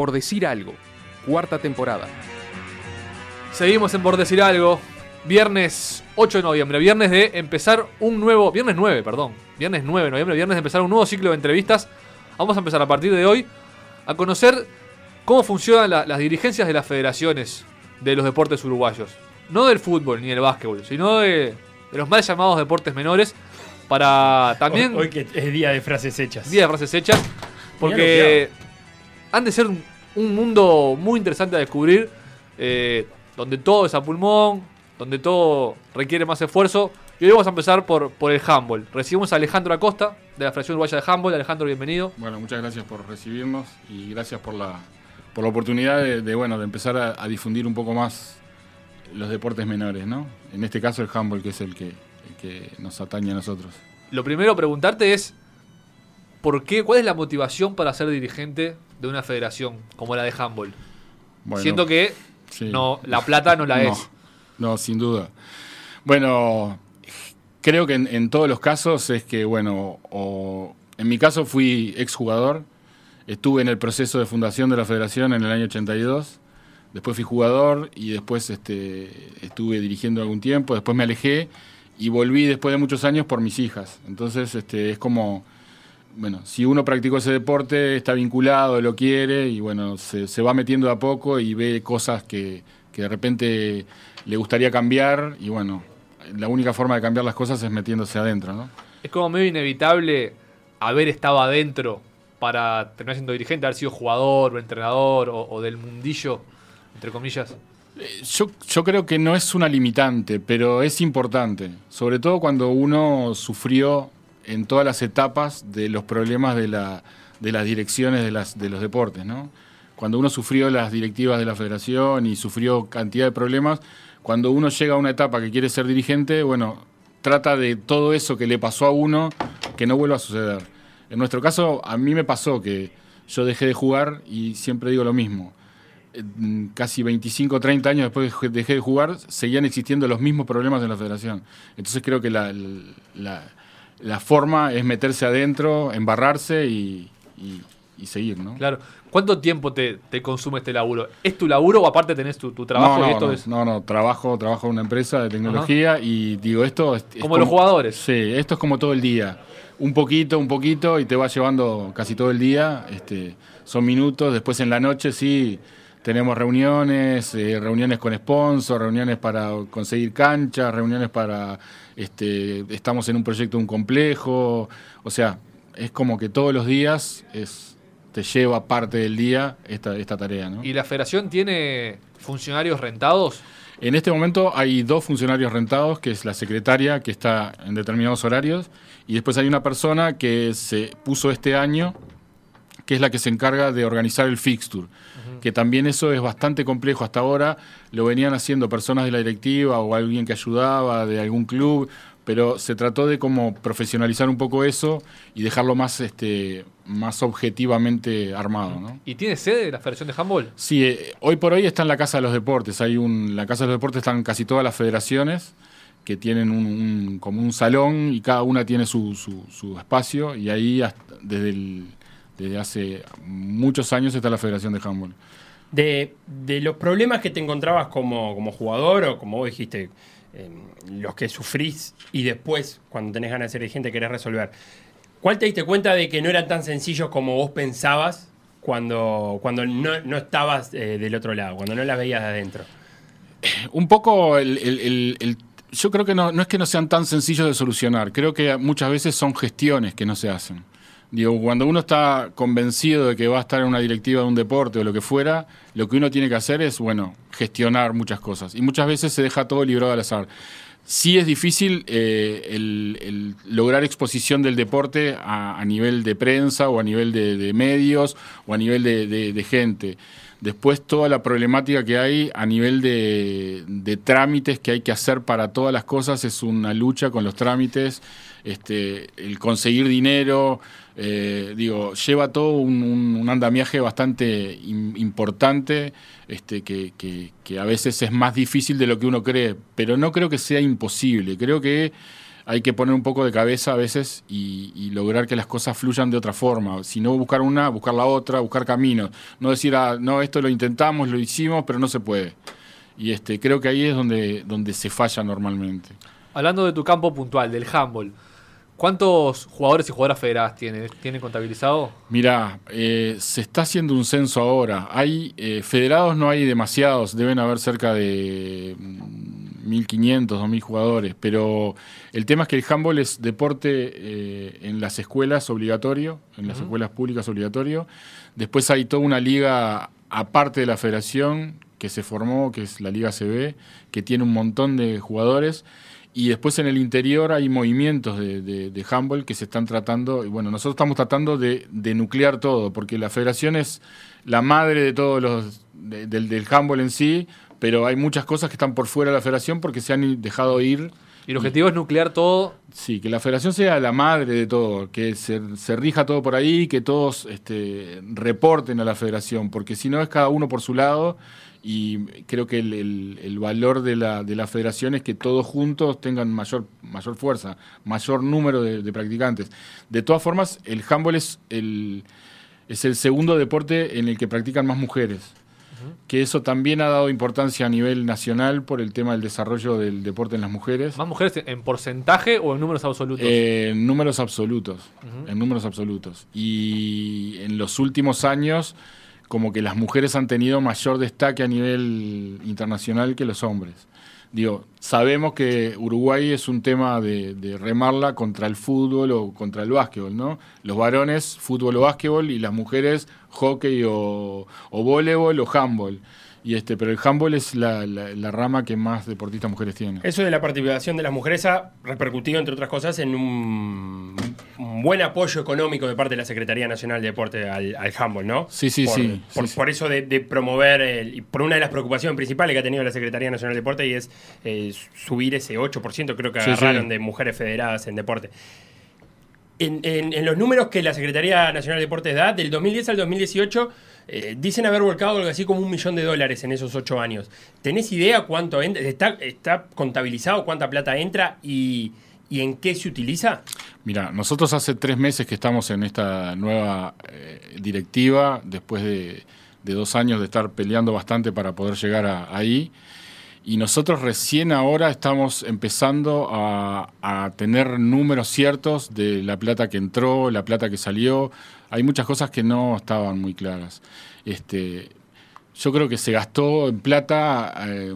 Por Decir Algo, cuarta temporada. Seguimos en Por Decir Algo. Viernes 8 de noviembre, viernes de empezar un nuevo. Viernes 9, perdón. Viernes 9 de noviembre, viernes de empezar un nuevo ciclo de entrevistas. Vamos a empezar a partir de hoy a conocer cómo funcionan la- las dirigencias de las federaciones de los deportes uruguayos. No del fútbol ni del básquetbol, sino de, de los mal llamados deportes menores. Para también. Hoy, hoy que es día de frases hechas. Día de frases hechas. Porque han de ser un, un mundo muy interesante a descubrir. eh, donde todo es a pulmón, donde todo requiere más esfuerzo. Y hoy vamos a empezar por, por el handball. Recibimos a Alejandro Acosta, de la Federación Uruguaya de Handball. Alejandro, bienvenido. Bueno, muchas gracias por recibirnos y gracias por la, por la oportunidad de, de, bueno, de empezar a, a difundir un poco más los deportes menores, ¿no? En este caso el handball, que es el que, el que nos atañe a nosotros. Lo primero preguntarte es, ¿por qué, ¿cuál es la motivación para ser dirigente de una federación como la de handball? Bueno, Siento que sí. no, la plata no la No, es. No, sin duda. Bueno, creo que en, en todos los casos es que, bueno, o, en mi caso fui exjugador, estuve en el proceso de fundación de la federación en el año 82, después fui jugador y después este, estuve dirigiendo algún tiempo, después me alejé y volví después de muchos años por mis hijas. Entonces este, es como, bueno, si uno practicó ese deporte, está vinculado, lo quiere y bueno, se, se va metiendo de a poco y ve cosas que, que de repente le gustaría cambiar y bueno, la única forma de cambiar las cosas es metiéndose adentro, ¿no? Es como medio inevitable haber estado adentro para terminar siendo dirigente, haber sido jugador o entrenador o, o del mundillo, entre comillas. Eh, Yo, yo creo que no es una limitante, pero es importante, sobre todo cuando uno sufrió en todas las etapas de los problemas de, la, de las direcciones de, las, de los deportes, ¿no? Cuando uno sufrió las directivas de la federación y sufrió cantidad de problemas, cuando uno llega a una etapa que quiere ser dirigente, bueno, trata de todo eso que le pasó a uno que no vuelva a suceder. En nuestro caso, a mí me pasó que yo dejé de jugar y siempre digo lo mismo. Eh, Casi 25 o 30 años después que dejé de jugar, seguían existiendo los mismos problemas en la federación. Entonces creo que la, la forma es meterse adentro, embarrarse y, y, y seguir, ¿no? Claro. ¿Cuánto tiempo te, te, consume este laburo? ¿Es tu laburo o aparte tenés tu, tu trabajo no, no, y esto no, es. No, no, trabajo, trabajo en una empresa de tecnología Ajá. y digo, esto es. Como, como los jugadores. Sí, esto es como todo el día. Un poquito, un poquito y te va llevando casi todo el día. Este, son minutos. Después en la noche sí tenemos reuniones, eh, reuniones con sponsors, reuniones para conseguir canchas, reuniones para. Este, estamos en un proyecto de un complejo. O sea, es como que todos los días es te lleva parte del día esta, esta tarea. ¿no? ¿Y la federación tiene funcionarios rentados? En este momento hay dos funcionarios rentados, que es la secretaria, que está en determinados horarios, y después hay una persona que se puso este año, que es la que se encarga de organizar el fixture. Que también eso es bastante complejo hasta ahora, lo venían haciendo personas de la directiva o alguien que ayudaba de algún club, pero se trató de como profesionalizar un poco eso y dejarlo más este más objetivamente armado. ¿no? ¿Y tiene sede la Federación de Handball? Sí, eh, hoy por hoy está en la Casa de los Deportes. Hay un, la Casa de los Deportes están casi todas las federaciones que tienen un, un como un salón y cada una tiene su, su, su espacio y ahí hasta, desde, el, desde hace muchos años está la Federación de Handball. De, de los problemas que te encontrabas como, como jugador o como vos dijiste, eh, los que sufrís y después, cuando tenés ganas de ser dirigente, querés resolver. ¿Cuál te diste cuenta de que no eran tan sencillos como vos pensabas cuando, cuando no, no estabas eh, del otro lado, cuando no las veías de adentro? Un poco el yo creo que no, no es que no sean tan sencillos de solucionar, creo que muchas veces son gestiones que no se hacen. Digo, cuando uno está convencido de que va a estar en una directiva de un deporte o lo que fuera, lo que uno tiene que hacer es, bueno, gestionar muchas cosas. Y muchas veces se deja todo librado al azar. Sí es difícil eh, el, lograr exposición del deporte a, nivel de prensa o a nivel de, medios o a nivel de, de, gente. Después toda la problemática que hay a nivel de, de trámites que hay que hacer para todas las cosas es una lucha con los trámites. Este, el conseguir dinero, eh, digo, lleva todo un, andamiaje bastante importante, este, que, que, a veces es más difícil de lo que uno cree, pero no creo que sea imposible, creo que hay que poner un poco de cabeza a veces y, y lograr que las cosas fluyan de otra forma. Si no buscar una, buscar la otra, buscar caminos. No decir, ah, no, esto lo intentamos, lo hicimos, pero no se puede. Y este, creo que ahí es donde, donde se falla normalmente. Hablando de tu campo puntual, del handball, ¿cuántos jugadores y jugadoras federadas tiene, tienen contabilizado? Mira, eh, se está haciendo un censo ahora. Hay eh, federados, no hay demasiados, deben haber cerca de mm, 1.500, 2.000 jugadores, pero el tema es que el handball es deporte eh, en las escuelas obligatorio, en las escuelas públicas obligatorio. Después hay toda una liga aparte de la federación que se formó, que es la Liga CB, que tiene un montón de jugadores. Y después en el interior hay movimientos de, de, de handball que se están tratando. Y bueno, nosotros estamos tratando de, de nuclear todo, porque la federación es la madre de todos los. de- del, del handball en sí, pero hay muchas cosas que están por fuera de la federación porque se han dejado ir. Y el objetivo es nuclear todo. Sí, que la federación sea la madre de todo, que se, se rija todo por ahí, que todos este, reporten a la federación, porque si no es cada uno por su lado y creo que el, el- el valor de la, de la federación es que todos juntos tengan mayor, mayor fuerza, mayor número de, de practicantes. De todas formas, el handball es el, es el segundo deporte en el que practican más mujeres que eso también ha dado importancia a nivel nacional por el tema del desarrollo del deporte en las mujeres. ¿Más mujeres en porcentaje o en números absolutos? Eh, en números absolutos, en números absolutos. Y en los últimos años, como que las mujeres han tenido mayor destaque a nivel internacional que los hombres. Digo, sabemos que Uruguay es un tema de, remarla contra el fútbol o contra el básquetbol, ¿no? Los varones, fútbol o básquetbol, y las mujeres, hockey o, o voleibol o handball. Y este, pero el handball es la, la- la rama que más deportistas mujeres tiene. Eso de la participación de las mujeres ha repercutido, entre otras cosas, en un, un buen apoyo económico de parte de la Secretaría Nacional de Deporte al, al handball, ¿no? Sí, sí, por, sí, Por, sí, sí. por eso de, de promover, el- por una de las preocupaciones principales que ha tenido la Secretaría Nacional de Deporte y es eh, subir ese 8%, creo que Sí, sí. agarraron de mujeres federadas en deporte. En, los números que la Secretaría Nacional de Deportes da, del 2010 al 2018, eh, dicen haber volcado algo así como un millón de dólares en esos ocho años. ¿Tenés idea cuánto entra? ¿Está, contabilizado cuánta plata entra y, y en qué se utiliza? Mira, nosotros hace tres meses que estamos en esta nueva eh, directiva, después de, de dos años de estar peleando bastante para poder llegar a- ahí. Y nosotros recién ahora estamos empezando a, a tener números ciertos de la plata que entró, la plata que salió. Hay muchas cosas que no estaban muy claras. Este, yo creo que se gastó en plata eh,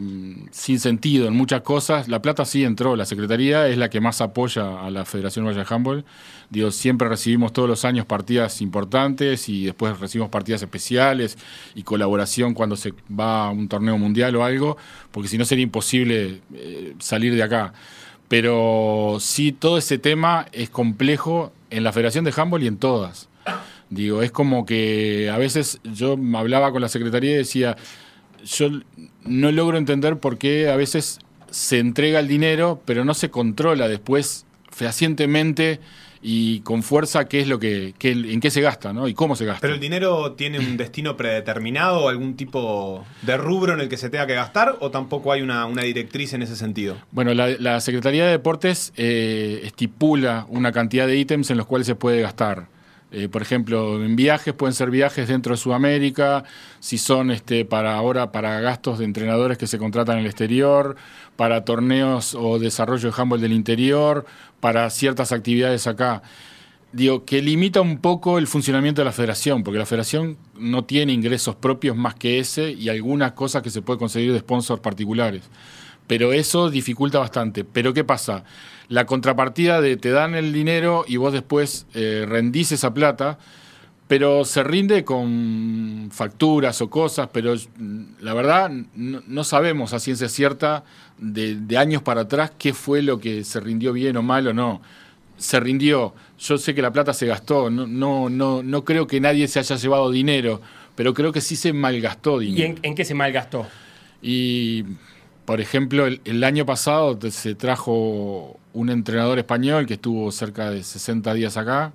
sin sentido en muchas cosas. La plata sí entró. La Secretaría es la que más apoya a la Federación Uruguaya de Handball. Digo, siempre recibimos todos los años partidas importantes y después recibimos partidas especiales y colaboración cuando se va a un torneo mundial o algo, porque si no sería imposible eh, salir de acá. Pero sí, todo ese tema es complejo en la Federación de Handball y en todas. Digo, es como que a veces yo hablaba con la Secretaría y decía, yo no logro entender por qué a veces se entrega el dinero, pero no se controla después fehacientemente y con fuerza qué es lo que, qué- en qué se gasta, ¿no? Y cómo se gasta. ¿Pero el dinero tiene un destino predeterminado o algún tipo de rubro en el que se tenga que gastar o tampoco hay una, una directriz en ese sentido? Bueno, la, la Secretaría de Deportes eh, estipula una cantidad de ítems en los cuales se puede gastar. Eh, por ejemplo, en viajes pueden ser viajes dentro de Sudamérica, si son este, para ahora para gastos de entrenadores que se contratan en el exterior, para torneos o desarrollo de handball del interior, para ciertas actividades acá. Digo, que limita un poco el funcionamiento de la federación, porque la federación no tiene ingresos propios más que ese y algunas cosas que se puede conseguir de sponsors particulares. Pero eso dificulta bastante. Pero ¿qué pasa? La contrapartida de te dan el dinero y vos después eh, rendís esa plata, pero se rinde con facturas o cosas, pero mm, la verdad no, no sabemos a ciencia cierta de, de años para atrás qué fue lo que se rindió bien o mal o no. Se rindió, yo sé que la plata se gastó, no, no, no, no creo que nadie se haya llevado dinero, pero creo que sí se malgastó dinero. ¿Y en, en qué se malgastó? Y, por ejemplo, el, año pasado se trajo un entrenador español que estuvo cerca de 60 días acá,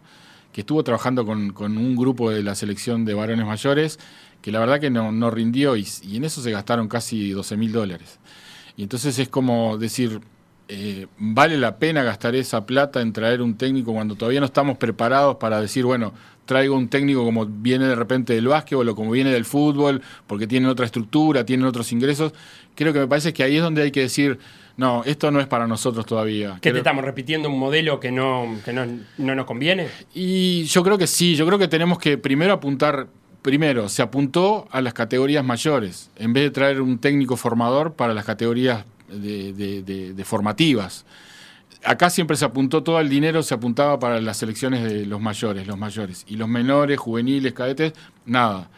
que estuvo trabajando con, un grupo de la selección de varones mayores, que la verdad que no, rindió y, y en eso se gastaron casi 12 mil dólares. Y entonces es como decir, eh, ¿vale la pena gastar esa plata en traer un técnico cuando todavía no estamos preparados para decir, bueno, traigo un técnico como viene de repente del básquetbol o como viene del fútbol, porque tienen otra estructura, tienen otros ingresos? Creo que me parece que ahí es donde hay que decir, no, esto no es para nosotros todavía. ¿Que Creo- te estamos repitiendo un modelo que no, que no, no nos conviene? Y yo creo que sí, yo creo que tenemos que primero apuntar, primero, se apuntó a las categorías mayores, en vez de traer un técnico formador para las categorías de, de- de- de formativas. Acá siempre se apuntó todo el dinero, se apuntaba para las selecciones de los mayores, los mayores. Y los menores, juveniles, cadetes, nada.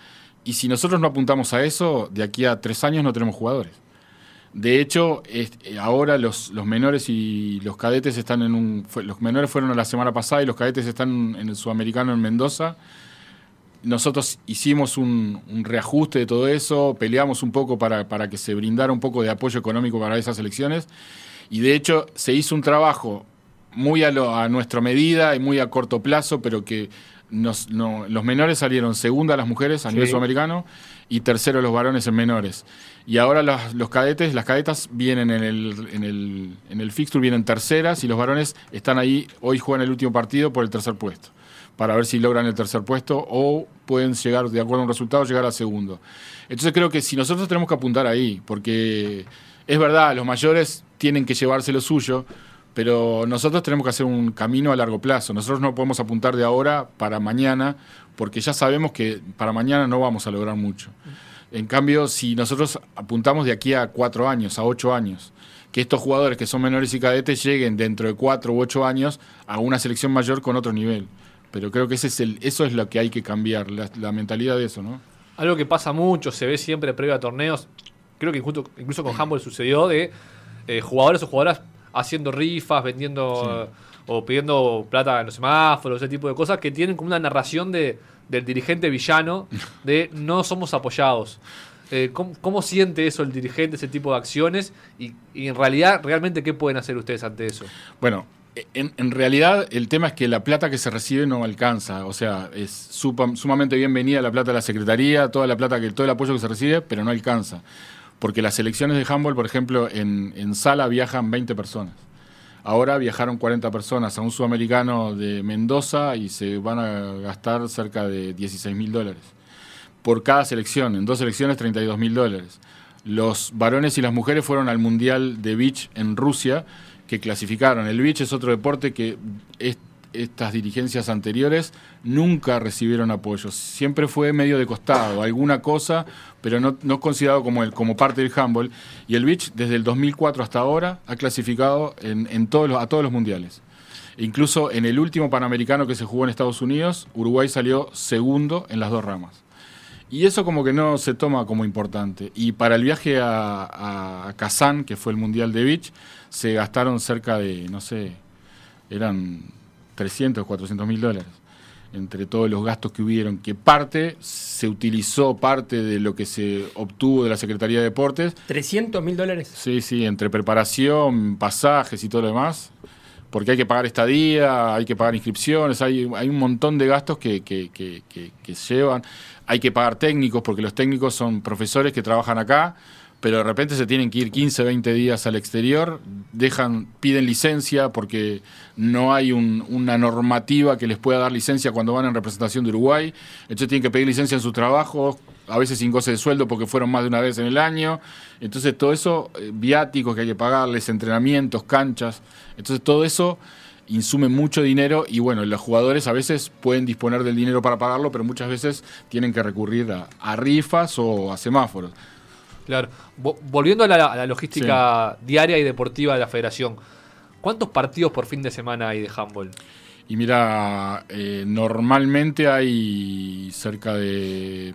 Y si nosotros no apuntamos a eso, de aquí a tres años no tenemos jugadores. De hecho, eh, ahora los, menores y los cadetes están en un. los menores fueron la semana pasada y los cadetes están en el sudamericano en Mendoza. Nosotros hicimos un, un reajuste de todo eso, peleamos un poco para, para que se brindara un poco de apoyo económico para esas elecciones. Y de hecho, se hizo un trabajo muy a, lo- a nuestra medida y muy a corto plazo, pero que nos- no- los menores salieron segunda las mujeres a nivel sudamericano y tercero los varones en menores. Y ahora los cadetes, las cadetas vienen en el, en, el, en el fixture, vienen terceras y los varones están ahí, hoy juegan el último partido por el tercer puesto, para ver si logran el tercer puesto o pueden llegar, de acuerdo a un resultado, llegar al segundo. Entonces creo que si nosotros tenemos que apuntar ahí, porque es verdad, los mayores tienen que llevarse lo suyo, pero nosotros tenemos que hacer un camino a largo plazo. Nosotros no podemos apuntar de ahora para mañana, porque ya sabemos que para mañana no vamos a lograr mucho. En cambio, si nosotros apuntamos de aquí a cuatro años, a ocho años, que estos jugadores que son menores y cadetes lleguen dentro de cuatro u ocho años a una selección mayor con otro nivel. Pero creo que ese es el, eso es lo que hay que cambiar, la, la mentalidad de eso, ¿no? Algo que pasa mucho, se ve siempre previo a torneos. Creo que incluso, incluso con Humble sucedió de eh, jugadores o jugadoras haciendo rifas, vendiendo o pidiendo plata en los semáforos, ese tipo de cosas que tienen como una narración de, del dirigente villano de no somos apoyados. Eh, ¿cómo, cómo siente eso el dirigente, ese tipo de acciones? Y, y en realidad, realmente, ¿qué pueden hacer ustedes ante eso? Bueno, en, en realidad el tema es que la plata que se recibe no alcanza. O sea, es sumamente bienvenida la plata de la Secretaría, toda la plata, que todo el apoyo que se recibe, pero no alcanza. Porque las selecciones de handball, por ejemplo, en, en sala viajan 20 personas. Ahora viajaron 40 personas a un sudamericano de Mendoza y se van a gastar cerca de 16 mil dólares por cada selección. En dos selecciones, 32 mil dólares. Los varones y las mujeres fueron al Mundial de Beach en Rusia, que clasificaron. El beach es otro deporte que es- estas dirigencias anteriores nunca recibieron apoyo. Siempre fue medio de costado, alguna cosa, pero no, no considerado como, el, como parte del handball. Y el beach, desde el 2004 hasta ahora, ha clasificado en, en todos los- a todos los mundiales. Incluso en el último Panamericano que se jugó en Estados Unidos, Uruguay salió segundo en las dos ramas. Y eso como que no se toma como importante. Y para el viaje a- a Kazán, que fue el Mundial de Beach, se gastaron cerca de, no sé, eran 300, 400 mil dólares. Entre todos los gastos que hubieron, que parte se utilizó, parte de lo que se obtuvo de la Secretaría de Deportes. 300 mil dólares. Sí, sí, entre preparación, pasajes y todo lo demás. Porque hay que pagar estadía, hay que pagar inscripciones, hay, hay un montón de gastos que, que, que, que- que llevan. Hay que pagar técnicos, porque los técnicos son profesores que trabajan acá, pero de repente se tienen que ir 15, 20 días al exterior, dejan, piden licencia porque no hay un- una normativa que les pueda dar licencia cuando van en representación de Uruguay. Entonces tienen que pedir licencia en su trabajo, a veces sin goce de sueldo porque fueron más de una vez en el año. Entonces todo eso, eh, viáticos que hay que pagarles, entrenamientos, canchas. Entonces todo eso insume mucho dinero y bueno, los jugadores a veces pueden disponer del dinero para pagarlo, pero muchas veces tienen que recurrir a rifas o a semáforos. Claro. Vo- volviendo a la, a la logística diaria y deportiva de la federación, ¿cuántos partidos por fin de semana hay de handball? Y mira, eh, normalmente hay cerca de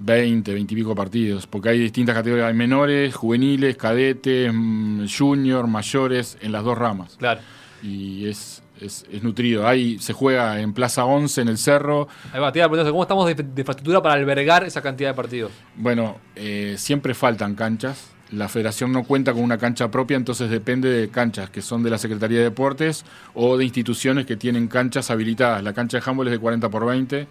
20, 20 y pico partidos, porque hay distintas categorías, hay menores, juveniles, cadetes, mm, junior, mayores, en las dos ramas. Claro. Y es, es, es nutrido. Ahí se juega en Plaza 11, en el Cerro. Ahí va, te iba a preguntar, ¿cómo estamos de, de infraestructura para albergar esa cantidad de partidos? Bueno, eh, siempre faltan canchas. La federación no cuenta con una cancha propia, entonces depende de canchas que son de la Secretaría de Deportes o de instituciones que tienen canchas habilitadas. La cancha de handball es de 40 por 20.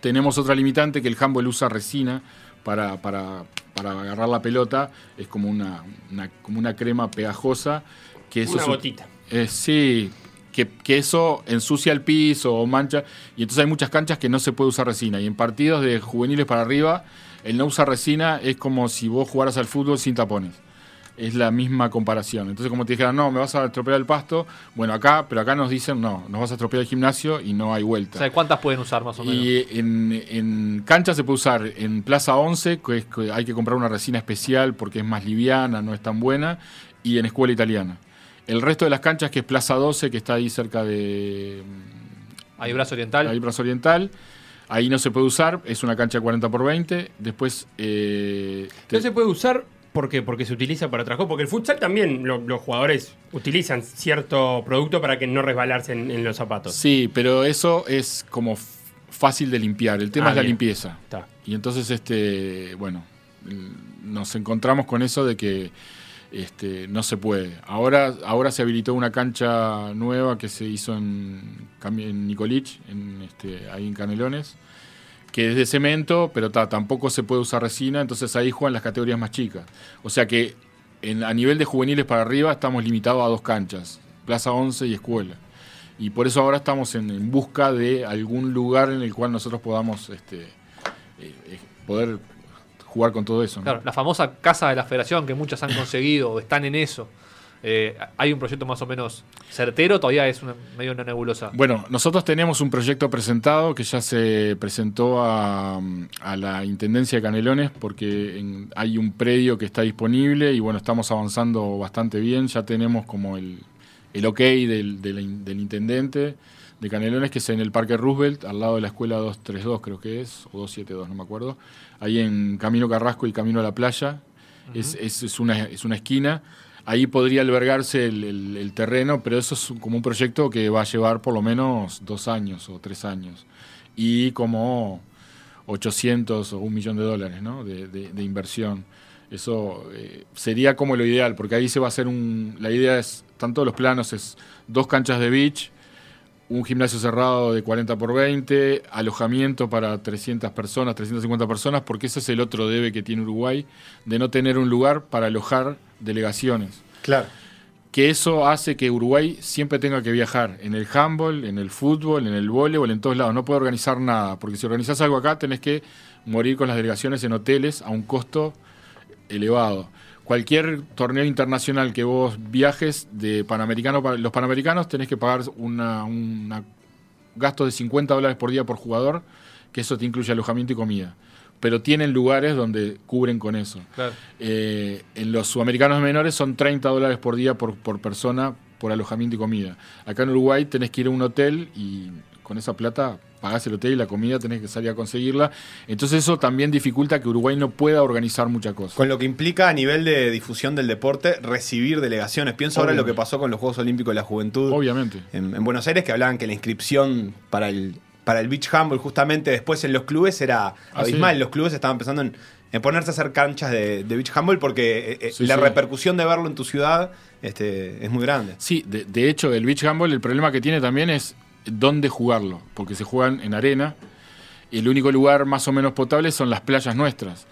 Tenemos otra limitante que el handball usa resina para, para, para agarrar la pelota es como una, una- como una crema pegajosa. Que eso Una es gotita. eh, sí, que, que eso ensucia el piso o mancha. Y entonces hay muchas canchas que no se puede usar resina. Y en partidos de juveniles para arriba, el no usar resina es como si vos jugaras al fútbol sin tapones. Es la misma comparación. Entonces, como te dijeran, no, me vas a estropear el pasto. Bueno, acá, pero acá nos dicen, no, nos vas a estropear el gimnasio y no hay vuelta. O sea, ¿cuántas pueden usar más o menos? Y en, en cancha se puede usar en Plaza 11, que, es que hay que comprar una resina especial porque es más liviana, no es tan buena, y en Escuela Italiana. El resto de las canchas, que es Plaza 12, que está ahí cerca de Ahí brazo oriental. ahí Plaza Oriental, ahí no se puede usar, es una cancha 40 por 20. Después, eh, te- No se puede usar ¿por qué? porque se utiliza para otras cosas. Porque el futsal también lo- los jugadores utilizan cierto producto para que no resbalarse en, en los zapatos. sí, pero eso es como fácil de limpiar. El tema Ah, es la bien. limpieza. Está. Y entonces, este, bueno, nos encontramos con eso de que este, no se puede. Ahora, ahora se habilitó una cancha nueva que se hizo en, Nicolich, este, ahí en Canelones, que es de cemento, pero ta, tampoco se puede usar resina, entonces ahí juegan las categorías más chicas. O sea que a nivel de juveniles para arriba estamos limitados a dos canchas, Plaza 11 y Escuela. Y por eso ahora estamos en, en busca de algún lugar en el cual nosotros podamos este, eh, eh, poder jugar con todo eso. ¿no? Claro, la famosa casa de la federación que muchas han conseguido o están en eso. Eh, ¿Hay un proyecto más o menos certero? Todavía es una, medio una nebulosa. Bueno, nosotros tenemos un proyecto presentado que ya se presentó a, a la Intendencia de Canelones porque en- hay un predio que está disponible y bueno, estamos avanzando bastante bien. Ya tenemos como el, el ok del, del in- del Intendente de Canelones, que es en el Parque Roosevelt, al lado de la Escuela 232 creo que es, o 272, no me acuerdo. Ahí en Camino Carrasco y Camino a la Playa. es, es- es una, es una esquina. Ahí podría albergarse el, el- el terreno, pero eso es como un proyecto que va a llevar por lo menos dos años o tres años. Y como 800 o un millón de dólares ¿no? de, de- de inversión. Eso eh, sería como lo ideal, porque ahí se va a hacer un... La idea es, tanto los planos, es dos canchas de beach, un gimnasio cerrado de 40 por 20, alojamiento para 300 personas, 350 personas, porque ese es el otro debe que tiene Uruguay, de no tener un lugar para alojar delegaciones. Claro. Que eso hace que Uruguay siempre tenga que viajar en el handball, en el fútbol, en el voleibol, en todos lados. No puede organizar nada, porque si organizás algo acá tenés que morir con las delegaciones en hoteles a un costo elevado. Cualquier torneo internacional que vos viajes de Panamericano para los Panamericanos tenés que pagar una, una gasto de 50 dólares por día por jugador, que eso te incluye alojamiento y comida. Pero tienen lugares donde cubren con eso. Claro. Eh, en los sudamericanos menores son 30 dólares por día por, por persona por alojamiento y comida. Acá en Uruguay tenés que ir a un hotel y con esa plata pagás el hotel y la comida tenés que salir a conseguirla. Entonces eso también dificulta que Uruguay no pueda organizar muchas cosas. Con lo que implica a nivel de difusión del deporte recibir delegaciones. Pienso ahora en lo que pasó con los Juegos Olímpicos de la Juventud Obviamente. en, en Buenos Aires, que hablaban que la inscripción para el, para el beach handball justamente después en los clubes era Ah, abismal. sí. Los clubes estaban pensando en, en ponerse a hacer canchas de, de beach handball porque eh, eh, Sí, la sí. repercusión de verlo en tu ciudad este, es muy grande. Sí, de, de hecho el beach handball el problema que tiene también es dónde jugarlo, porque se juegan en arena. El único lugar más o menos potable son las playas nuestras.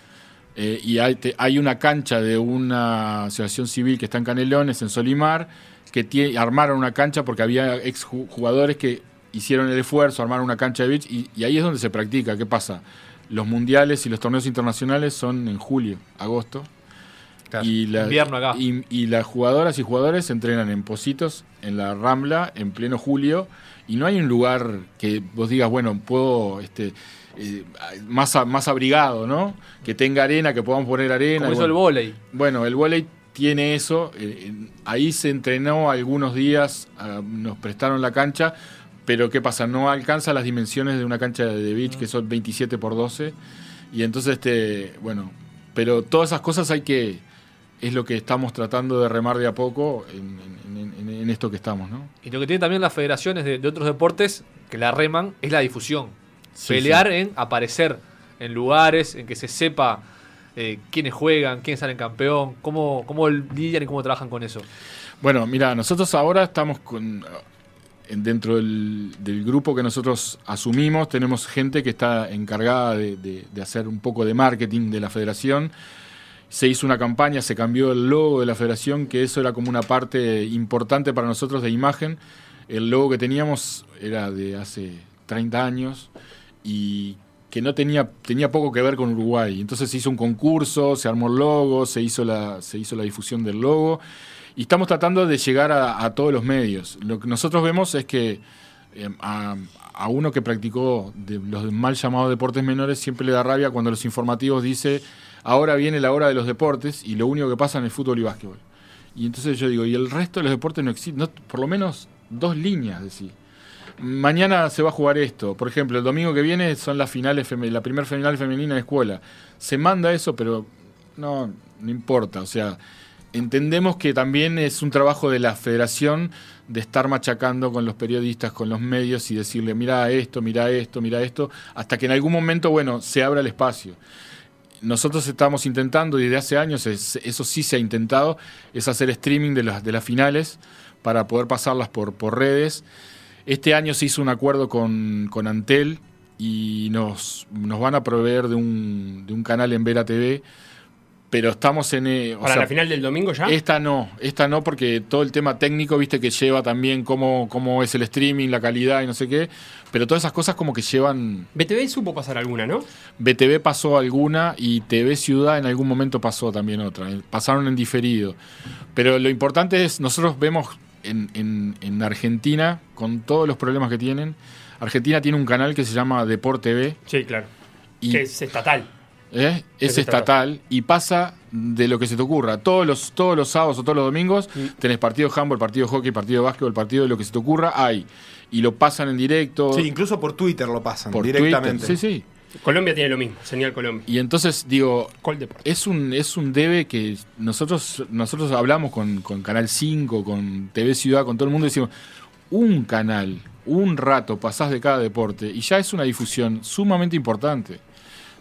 Eh, y hay, te- hay una cancha de una asociación civil que está en Canelones, en Solimar, que tie- armaron una cancha porque había ex ju- jugadores que hicieron el esfuerzo, armaron una cancha de beach, y, y ahí es donde se practica. ¿Qué pasa? Los mundiales y los torneos internacionales son en julio, agosto. Y, la- Invierno acá. y- y las jugadoras y jugadores entrenan en Positos, en la Rambla, en pleno julio, y no hay un lugar que vos digas, bueno, puedo, este, eh, más, más abrigado, ¿no? Que tenga arena, que podamos poner arena. Como hizo el volei. Bueno, el volei tiene eso. eh, ahí se entrenó algunos días, ah, nos prestaron la cancha, pero ¿qué pasa? No alcanza las dimensiones de una cancha de beach, que son 27 por 12. Y entonces, este, bueno, pero todas esas cosas hay que. Es lo que estamos tratando de remar de a poco en, en- en- esto que estamos, ¿no? Y lo que tienen también las federaciones de, de otros deportes que la reman es la difusión. Sí, Pelear en aparecer en lugares, en que se sepa eh, quiénes juegan, quiénes salen campeón, cómo, cómo lidian y cómo trabajan con eso. Bueno, mira, nosotros ahora estamos con. en- dentro del, del grupo que nosotros asumimos, tenemos gente que está encargada de, de- de hacer un poco de marketing de la federación. Se hizo una campaña, se cambió el logo de la federación, que eso era como una parte importante para nosotros de imagen. El logo que teníamos era de hace 30 años y que no tenía, tenía poco que ver con Uruguay. Entonces se hizo un concurso, se armó el logo, se hizo la, se hizo la difusión del logo y estamos tratando de llegar a, todos los medios. Lo que nosotros vemos es que eh, a, a uno que practicó de los mal llamados deportes menores siempre le da rabia cuando los informativos dice ahora viene la hora de los deportes y lo único que pasa en el fútbol y básquetbol. Y entonces yo digo, y el resto de los deportes no existe, no, por lo menos dos líneas, decir. Mañana se va a jugar esto. Por ejemplo, el domingo que viene son las finales, la primera final femenina de escuela. Se manda eso, pero no, no importa. O sea, entendemos que también es un trabajo de la federación de estar machacando con los periodistas, con los medios y decirle, mira esto, mira esto, mira esto, hasta que en algún momento, bueno, se abra el espacio. Nosotros estamos intentando, desde hace años, es- eso sí se ha intentado, es hacer streaming de las, de las finales para poder pasarlas por, por redes. Este año se hizo un acuerdo con, con Antel y nos, nos van a proveer de un, de un canal en Vera TV, pero estamos en... eh, o Para sea, la final del domingo ya. esta no, esta no, porque todo el tema técnico, viste, que lleva también cómo, cómo es el streaming, la calidad y no sé qué, pero todas esas cosas como que llevan... BTV supo pasar alguna, ¿no? BTV pasó alguna y TV Ciudad en algún momento pasó también otra, eh, pasaron en diferido. Pero lo importante es, nosotros vemos en, en- en Argentina, con todos los problemas que tienen, Argentina tiene un canal que se llama Deport TV, Sí, claro. y Que es estatal. ¿Eh? es Es estatal. y pasa de lo que se te ocurra. Todos los, todos los sábados o todos los domingos tenés partido de handball, partido de hockey, partido de básquetbol, partido de lo que se te ocurra, hay. Y lo pasan en directo. Sí, incluso por Twitter lo pasan por directamente. Twitter. Sí, sí. Colombia tiene lo mismo, señal Colombia. Y entonces, digo, es un, es un debe que nosotros, nosotros hablamos con, con Canal 5, con TV Ciudad, con todo el mundo, y decimos, un canal, un rato pasás de cada deporte, y ya es una difusión sumamente importante.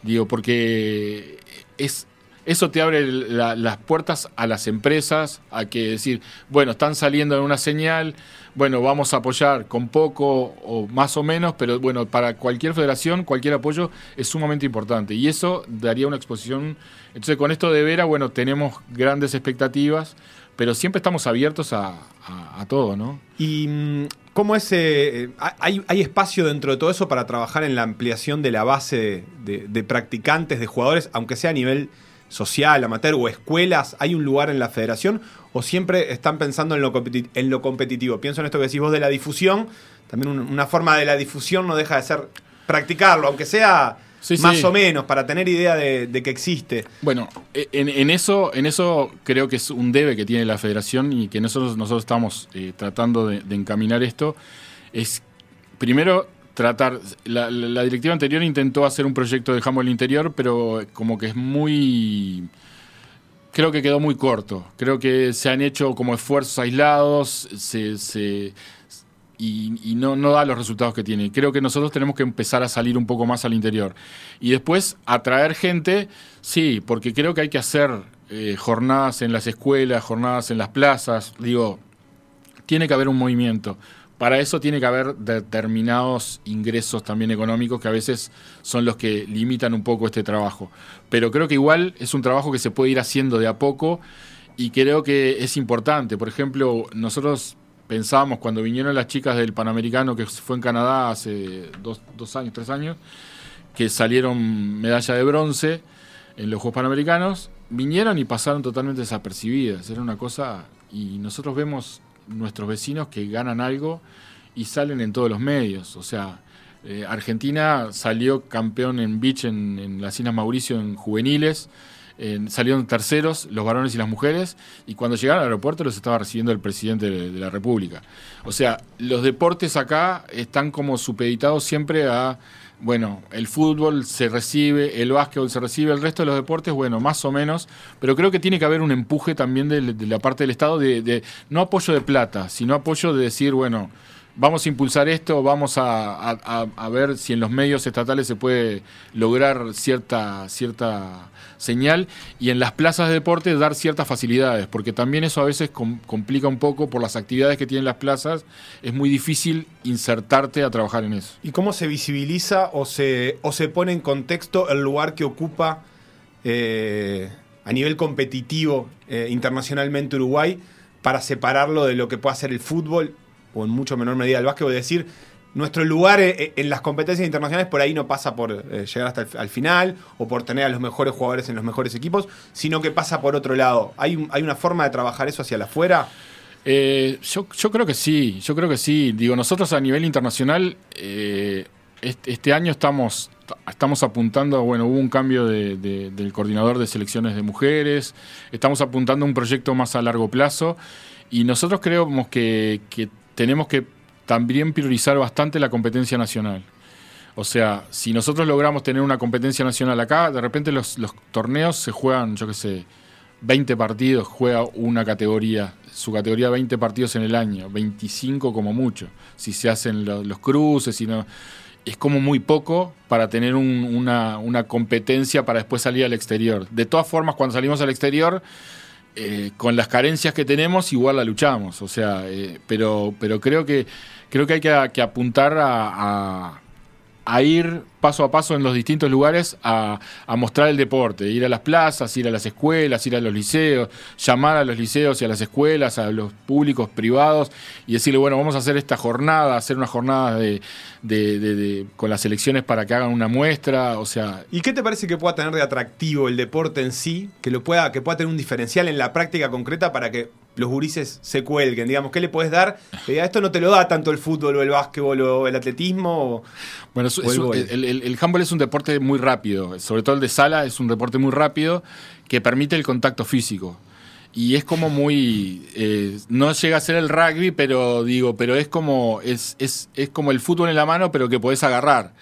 Digo, porque es, eso te abre la- las puertas a las empresas, a que decir, bueno, están saliendo en una señal, bueno, vamos a apoyar con poco o más o menos, pero bueno, para cualquier federación, cualquier apoyo es sumamente importante. Y eso daría una exposición. Entonces, con esto de Vera, bueno, tenemos grandes expectativas, pero siempre estamos abiertos a todo, ¿no? ¿Y mm, cómo es? eh, eh, hay, ¿Hay espacio dentro de todo eso para trabajar en la ampliación de la base de, practicantes, de jugadores, aunque sea a nivel social, amateur o escuelas? ¿Hay un lugar en la federación? ¿O siempre están pensando en lo, en lo competitivo? Pienso en esto que decís vos de la difusión. También un- una forma de la difusión no deja de ser practicarlo, aunque sea Sí, más sí. o menos, para tener idea de, de que existe. Bueno, e, en, en eso, en eso creo que es un debe que tiene la federación y que nosotros, nosotros estamos eh, tratando de, de encaminar esto. Es primero tratar. La, directiva anterior intentó hacer un proyecto de handball interior, pero como que es muy. Creo que quedó muy corto. Creo que se han hecho como esfuerzos aislados, se, se- y, y no, da los resultados que tiene. Creo que nosotros tenemos que empezar a salir un poco más al interior. Y después atraer gente, sí, porque creo que hay que hacer eh, jornadas en las escuelas, jornadas en las plazas. Digo, tiene que haber un movimiento. Para eso tiene que haber determinados ingresos también económicos que a veces son los que limitan un poco este trabajo. Pero creo que igual es un trabajo que se puede ir haciendo de a poco y creo que es importante. Por ejemplo, nosotros pensábamos cuando vinieron las chicas del Panamericano, que fue en Canadá hace dos, dos años, tres años, que salieron medalla de bronce en los Juegos Panamericanos, vinieron y pasaron totalmente desapercibidas. Era una cosa. Y nosotros vemos nuestros vecinos que ganan algo y salen en todos los medios. O sea, eh, Argentina salió campeón en beach en, en las Islas Mauricio en juveniles. Salieron terceros los varones y las mujeres y cuando llegaron al aeropuerto los estaba recibiendo el presidente de, la República. O sea, los deportes acá están como supeditados siempre a, bueno, el fútbol se recibe, el básquetbol se recibe, el resto de los deportes, bueno, más o menos, pero creo que tiene que haber un empuje también de, la parte del Estado de no apoyo de plata, sino apoyo de decir, bueno, vamos a impulsar esto, vamos a, a- ver si en los medios estatales se puede lograr cierta, cierta señal y en las plazas de deporte dar ciertas facilidades, porque también eso a veces com- complica un poco por las actividades que tienen las plazas, es muy difícil insertarte a trabajar en eso. ¿Y cómo se visibiliza o se, o se pone en contexto el lugar que ocupa eh, a nivel competitivo eh, internacionalmente Uruguay para separarlo de lo que puede hacer el fútbol o en mucho menor medida el básquetbol? Decir, nuestro lugar eh, en las competencias internacionales por ahí no pasa por eh, llegar hasta el al final o por tener a los mejores jugadores en los mejores equipos, sino que pasa por otro lado. ¿Hay, hay una forma de trabajar eso hacia afuera? Eh, yo, yo creo que sí, yo creo que sí. Digo, nosotros a nivel internacional, este, año estamos, estamos apuntando, bueno, hubo un cambio de- de- del coordinador de selecciones de mujeres, estamos apuntando a un proyecto más a largo plazo y nosotros creemos que tenemos que también priorizar bastante la competencia nacional. O sea, si nosotros logramos tener una competencia nacional acá, de repente los, torneos se juegan, yo qué sé, 20 partidos, juega una categoría, su categoría 20 partidos en el año, 25 como mucho, si se hacen lo- los cruces y no... Es como muy poco para tener un- una competencia para después salir al exterior. De todas formas, cuando salimos al exterior, eh, con las carencias que tenemos, igual la luchamos. O sea, eh, pero, pero creo que creo que hay que, apuntar a- a ir paso a paso en los distintos lugares a, a mostrar el deporte, ir a las plazas, ir a las escuelas, ir a los liceos, llamar a los liceos y a las escuelas, a los públicos privados y decirle, bueno, vamos a hacer esta jornada, hacer una jornada de, de- con las elecciones para que hagan una muestra, o sea, ¿Y qué te parece que pueda tener de atractivo el deporte en sí? Que lo pueda, que pueda tener un diferencial en la práctica concreta para que los gurises se cuelguen. Digamos, ¿qué le puedes dar? Diga, esto no te lo da tanto el fútbol o el básquetbol o el atletismo. o- Bueno, es- O es el gol. el, el- el handball es un deporte muy rápido, sobre todo el de sala es un deporte muy rápido que permite el contacto físico. Y es como muy. eh, no llega a ser el rugby, pero digo, pero es como. Es, es, es como el fútbol en la mano, pero que podés agarrar.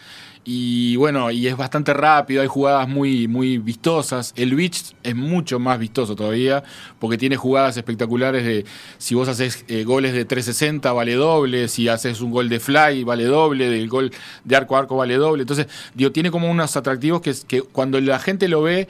Y bueno, y es bastante rápido, hay jugadas muy, muy vistosas. El beach es mucho más vistoso todavía, porque tiene jugadas espectaculares de si vos haces eh, goles de 360 vale doble, si haces un gol de fly vale doble, del gol de arco a arco vale doble. Entonces, digo, tiene como unos atractivos que, que cuando la gente lo ve,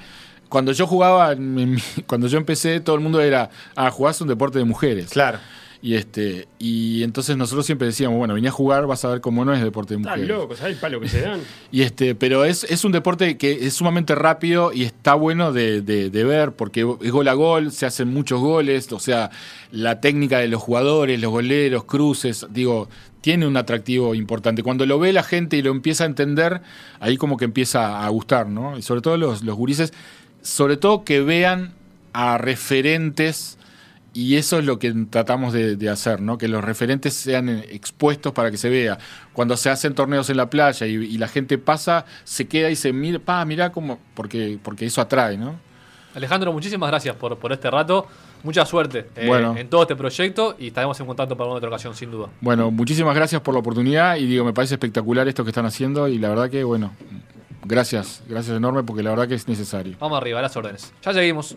cuando yo jugaba, cuando yo empecé, todo el mundo era, ah, jugás un deporte de mujeres. Claro. Y este, y entonces nosotros siempre decíamos, bueno, venía a jugar, vas a ver cómo no es deporte de Están mujeres. locos, ¿sabes el palo que se dan? Y este, pero es, es un deporte que es sumamente rápido y está bueno de, de- de ver porque es gol a gol, se hacen muchos goles, o sea, la técnica de los jugadores, los goleros, cruces, digo, tiene un atractivo importante. Cuando lo ve la gente y lo empieza a entender, ahí como que empieza a gustar, ¿no? Y sobre todo los, los gurises, sobre todo que vean a referentes y eso es lo que tratamos de, de hacer, ¿no? Que los referentes sean expuestos para que se vea. Cuando se hacen torneos en la playa y, y la gente pasa, se queda y se mira, pa, mira cómo, porque, porque eso atrae, ¿no? Alejandro, muchísimas gracias por, por este rato. Mucha suerte eh, Bueno. en todo este proyecto y estaremos en contacto para una otra ocasión, sin duda. Bueno, muchísimas gracias por la oportunidad y digo, me parece espectacular esto que están haciendo y la verdad que, bueno, gracias, gracias enorme porque la verdad que es necesario. Vamos arriba, a las órdenes. Ya seguimos.